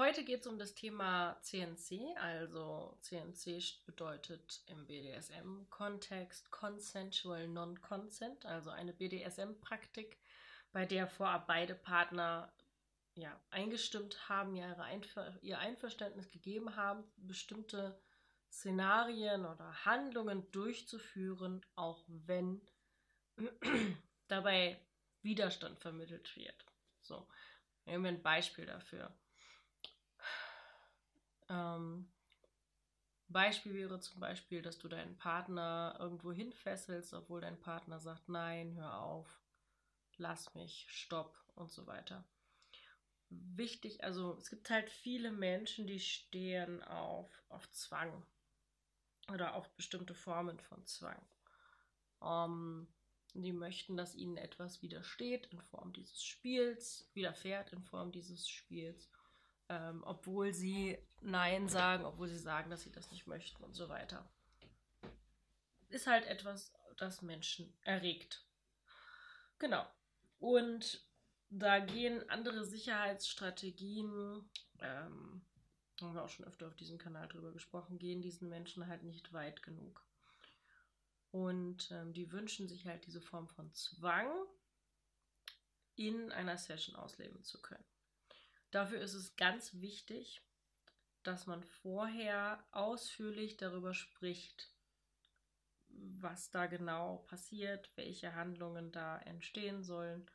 Heute geht es um das Thema CNC. Also CNC bedeutet im BDSM-Kontext Consensual Non-Consent, also eine BDSM-Praktik, bei der vorab beide Partner ja, eingestimmt haben, Einver ihr Einverständnis gegeben haben, bestimmte Szenarien oder Handlungen durchzuführen, auch wenn dabei Widerstand vermittelt wird. So, nehmen wir ein Beispiel dafür. Ähm, Beispiel wäre zum Beispiel, dass du deinen Partner irgendwo hinfesselst, obwohl dein Partner sagt, nein, hör auf, lass mich, stopp und so weiter. Wichtig, also es gibt halt viele Menschen, die stehen auf, auf Zwang oder auf bestimmte Formen von Zwang. Um, ähm, die möchten, dass ihnen etwas widersteht in Form dieses Spiels, widerfährt in Form dieses Spiels ähm, obwohl sie Nein sagen, obwohl sie sagen, dass sie das nicht möchten und so weiter. Ist halt etwas, das Menschen erregt. Genau. Und da gehen andere Sicherheitsstrategien, ähm, haben wir auch schon öfter auf diesem Kanal drüber gesprochen, gehen diesen Menschen halt nicht weit genug. Und ähm, die wünschen sich halt diese Form von Zwang in einer Session ausleben zu können. Dafür ist es ganz wichtig, dass man vorher ausführlich darüber spricht, was da genau passiert, welche Handlungen da entstehen sollen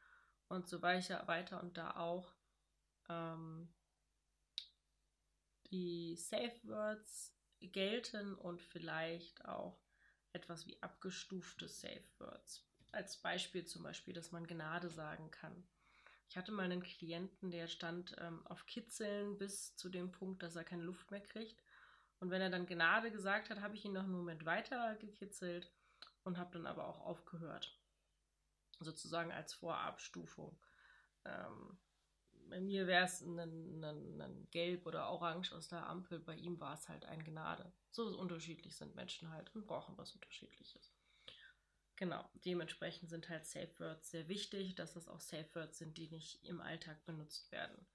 und so weiter, und da auch ähm, die Safe Words gelten und vielleicht auch etwas wie abgestufte Safe Words. Als Beispiel zum Beispiel, dass man Gnade sagen kann ich hatte mal einen Klienten, der stand ähm, auf Kitzeln bis zu dem Punkt, dass er keine Luft mehr kriegt. Und wenn er dann Gnade gesagt hat, habe ich ihn noch einen Moment weiter gekitzelt und habe dann aber auch aufgehört. Sozusagen als Vorabstufung. Ähm, bei mir wäre es ein, ein, ein, Gelb oder Orange aus der Ampel, bei ihm war es halt ein Gnade. So unterschiedlich sind Menschen halt und brauchen was Unterschiedliches. Genau, dementsprechend sind halt Safe Words sehr wichtig, dass das auch Safe Words sind, die nicht im Alltag benutzt werden.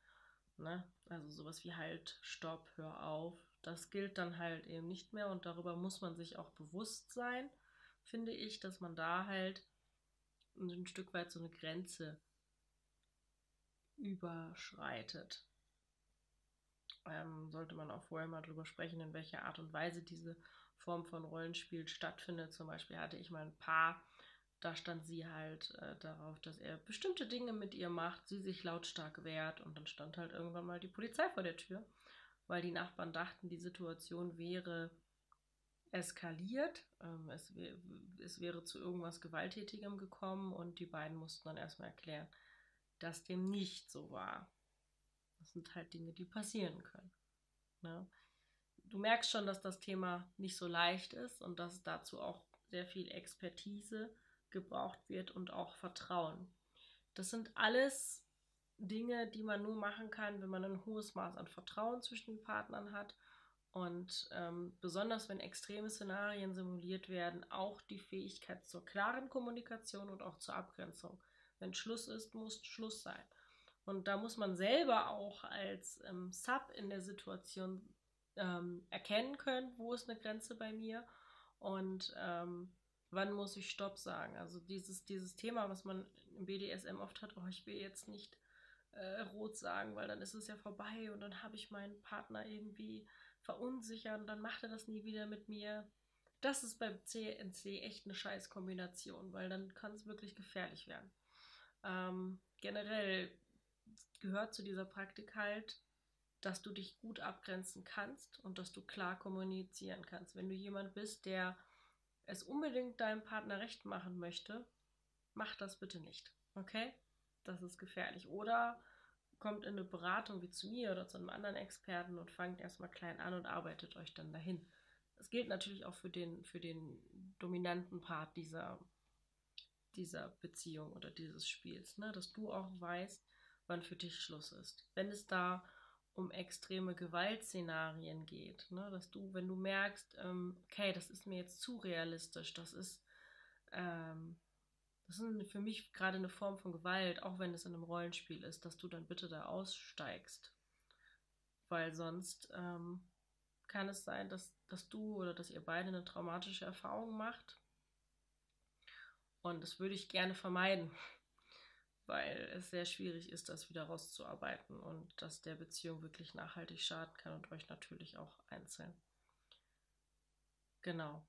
Ne? Also sowas wie halt, stopp, hör auf, das gilt dann halt eben nicht mehr und darüber muss man sich auch bewusst sein, finde ich, dass man da halt ein Stück weit so eine Grenze überschreitet. Ähm, sollte man auch vorher mal drüber sprechen, in welcher Art und Weise diese Form von Rollenspiel stattfindet. Zum Beispiel hatte ich mal ein Paar, da stand sie halt äh, darauf, dass er bestimmte Dinge mit ihr macht, sie sich lautstark wehrt und dann stand halt irgendwann mal die Polizei vor der Tür, weil die Nachbarn dachten, die Situation wäre eskaliert, ähm, es, es wäre zu irgendwas Gewalttätigem gekommen und die beiden mussten dann erstmal erklären, dass dem nicht so war. Das sind halt Dinge, die passieren können. Ne? Du merkst schon, dass das Thema nicht so leicht ist und dass dazu auch sehr viel Expertise gebraucht wird und auch Vertrauen. Das sind alles Dinge, die man nur machen kann, wenn man ein hohes Maß an Vertrauen zwischen den Partnern hat und ähm, besonders wenn extreme Szenarien simuliert werden, auch die Fähigkeit zur klaren Kommunikation und auch zur Abgrenzung. Wenn Schluss ist, muss Schluss sein. Und da muss man selber auch als ähm, Sub in der Situation ähm, erkennen können, wo ist eine Grenze bei mir und ähm, wann muss ich Stopp sagen. Also dieses, dieses Thema, was man im BDSM oft hat, oh, ich will jetzt nicht äh, rot sagen, weil dann ist es ja vorbei und dann habe ich meinen Partner irgendwie verunsichert und dann macht er das nie wieder mit mir. Das ist beim CNC echt eine scheiß Kombination, weil dann kann es wirklich gefährlich werden. Ähm, generell gehört zu dieser Praktik halt dass du dich gut abgrenzen kannst und dass du klar kommunizieren kannst. Wenn du jemand bist, der es unbedingt deinem Partner recht machen möchte, mach das bitte nicht. Okay? Das ist gefährlich. Oder kommt in eine Beratung wie zu mir oder zu einem anderen Experten und fangt erstmal klein an und arbeitet euch dann dahin. Das gilt natürlich auch für den, für den dominanten Part dieser, dieser Beziehung oder dieses Spiels, ne? dass du auch weißt, wann für dich Schluss ist. Wenn es da um extreme Gewaltszenarien geht. Ne? Dass du, wenn du merkst, ähm, okay, das ist mir jetzt zu realistisch, das ist, ähm, das ist für mich gerade eine Form von Gewalt, auch wenn es in einem Rollenspiel ist, dass du dann bitte da aussteigst. weil sonst ähm, kann es sein, dass, dass du oder dass ihr beide eine traumatische Erfahrung macht. Und das würde ich gerne vermeiden, weil es sehr schwierig ist, das wieder rauszuarbeiten und dass der Beziehung wirklich nachhaltig schaden kann und euch natürlich auch einzeln. Genau.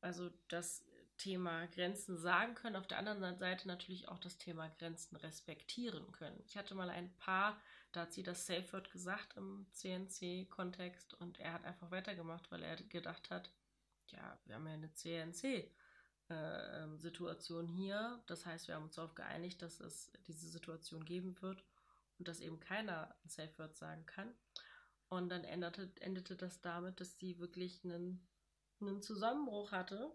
Also das Thema Grenzen sagen können, auf der anderen Seite natürlich auch das Thema Grenzen respektieren können. Ich hatte mal ein Paar, da hat sie das Safe Word gesagt im CNC-Kontext und er hat einfach weitergemacht, weil er gedacht hat, ja, wir haben ja eine CNC-Situation äh, hier. Das heißt, wir haben uns darauf geeinigt, dass es diese Situation geben wird und dass eben keiner ein Safe Word sagen kann. Und dann endete, endete das damit, dass sie wirklich einen, einen Zusammenbruch hatte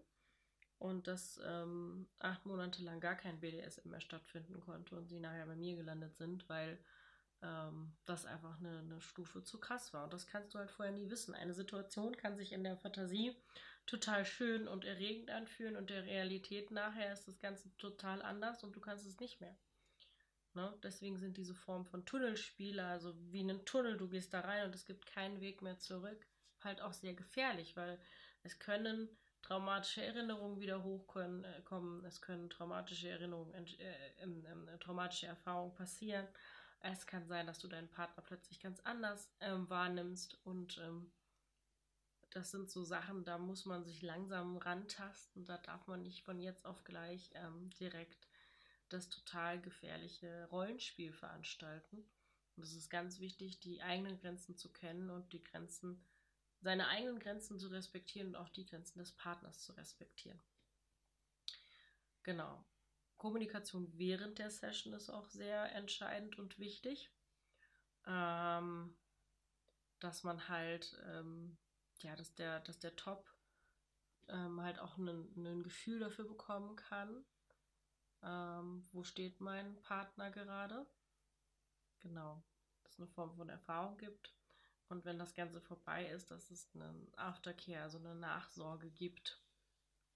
und dass ähm, acht Monate lang gar kein BDSM mehr stattfinden konnte und sie nachher bei mir gelandet sind, weil ähm, das einfach eine, eine Stufe zu krass war. Und das kannst du halt vorher nie wissen. Eine Situation kann sich in der Fantasie total schön und erregend anfühlen und der Realität nachher ist das Ganze total anders und du kannst es nicht mehr. Ne? Deswegen sind diese Formen von Tunnelspiele, also wie ein Tunnel, du gehst da rein und es gibt keinen Weg mehr zurück, halt auch sehr gefährlich, weil es können traumatische Erinnerungen wieder hochkommen, äh, es können traumatische Erinnerungen, äh, äh, traumatische Erfahrungen passieren es kann sein, dass du deinen Partner plötzlich ganz anders ähm, wahrnimmst und ähm, das sind so Sachen, da muss man sich langsam rantasten. Da darf man nicht von jetzt auf gleich ähm, direkt das total gefährliche Rollenspiel veranstalten. Und es ist ganz wichtig, die eigenen Grenzen zu kennen und die Grenzen, seine eigenen Grenzen zu respektieren und auch die Grenzen des Partners zu respektieren. Genau. Kommunikation während der Session ist auch sehr entscheidend und wichtig. Ähm, dass man halt, ähm, ja, dass der, dass der Top ähm, halt auch ein Gefühl dafür bekommen kann, ähm, wo steht mein Partner gerade. Genau, dass es eine Form von Erfahrung gibt. Und wenn das Ganze vorbei ist, dass es einen Aftercare, also eine Nachsorge gibt,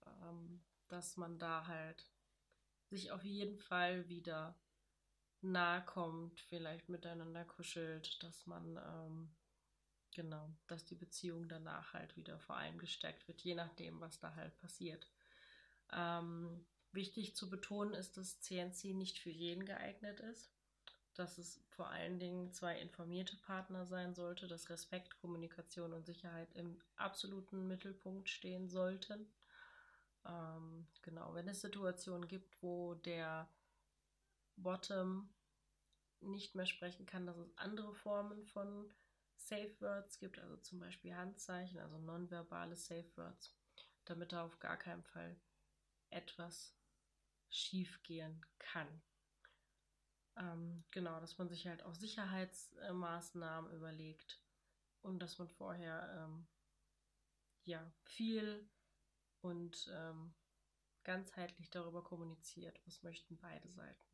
ähm, dass man da halt sich auf jeden Fall wieder nahe kommt, vielleicht miteinander kuschelt, dass man, ähm, genau, dass die Beziehung danach halt wieder vor allem gestärkt wird, je nachdem, was da halt passiert. Ähm, wichtig zu betonen ist, dass CNC nicht für jeden geeignet ist, dass es vor allen Dingen zwei informierte Partner sein sollte, dass Respekt, Kommunikation und Sicherheit im absoluten Mittelpunkt stehen sollten. Ähm, genau, wenn es Situationen gibt, wo der Bottom nicht mehr sprechen kann, dass es andere Formen von Safe Words gibt, also zum Beispiel Handzeichen, also nonverbale Safe Words, damit da auf gar keinen Fall etwas schiefgehen kann. Ähm, genau, dass man sich halt auch Sicherheitsmaßnahmen überlegt und dass man vorher ähm, ja viel und ähm, ganzheitlich darüber kommuniziert, was möchten beide Seiten.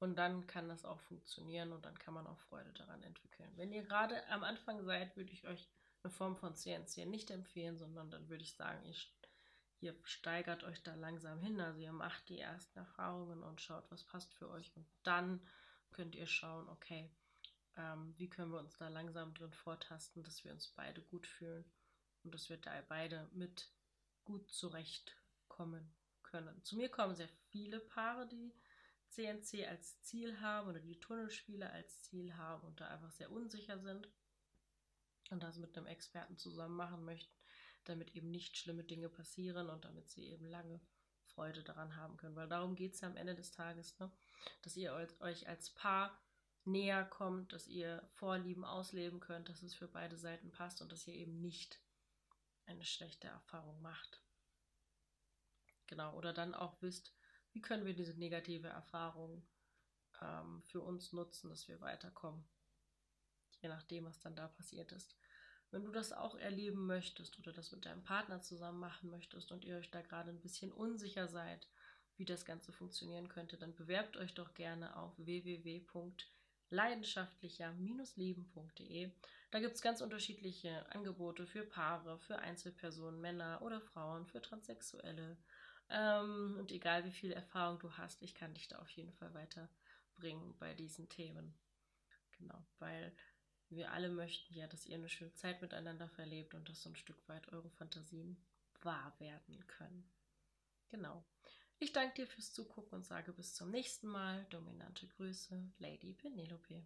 Und dann kann das auch funktionieren und dann kann man auch Freude daran entwickeln. Wenn ihr gerade am Anfang seid, würde ich euch eine Form von CNC nicht empfehlen, sondern dann würde ich sagen, ihr, ihr steigert euch da langsam hin. Also ihr macht die ersten Erfahrungen und schaut, was passt für euch. Und dann könnt ihr schauen, okay, ähm, wie können wir uns da langsam drin vortasten, dass wir uns beide gut fühlen und dass wir da beide mit gut zurechtkommen können. Zu mir kommen sehr viele Paare, die CNC als Ziel haben oder die Tunnelspiele als Ziel haben und da einfach sehr unsicher sind und das mit einem Experten zusammen machen möchten, damit eben nicht schlimme Dinge passieren und damit sie eben lange Freude daran haben können. Weil darum geht es ja am Ende des Tages, ne? dass ihr euch als Paar näher kommt, dass ihr Vorlieben ausleben könnt, dass es für beide Seiten passt und dass ihr eben nicht eine schlechte Erfahrung macht. Genau, oder dann auch wisst, wie können wir diese negative Erfahrung ähm, für uns nutzen, dass wir weiterkommen. Je nachdem, was dann da passiert ist. Wenn du das auch erleben möchtest oder das mit deinem Partner zusammen machen möchtest und ihr euch da gerade ein bisschen unsicher seid, wie das Ganze funktionieren könnte, dann bewerbt euch doch gerne auf www.leidenschaftlicher-leben.de da gibt es ganz unterschiedliche Angebote für Paare, für Einzelpersonen, Männer oder Frauen, für Transsexuelle. Ähm, und egal wie viel Erfahrung du hast, ich kann dich da auf jeden Fall weiterbringen bei diesen Themen. Genau, weil wir alle möchten ja, dass ihr eine schöne Zeit miteinander verlebt und dass so ein Stück weit eure Fantasien wahr werden können. Genau. Ich danke dir fürs Zugucken und sage bis zum nächsten Mal. Dominante Grüße, Lady Penelope.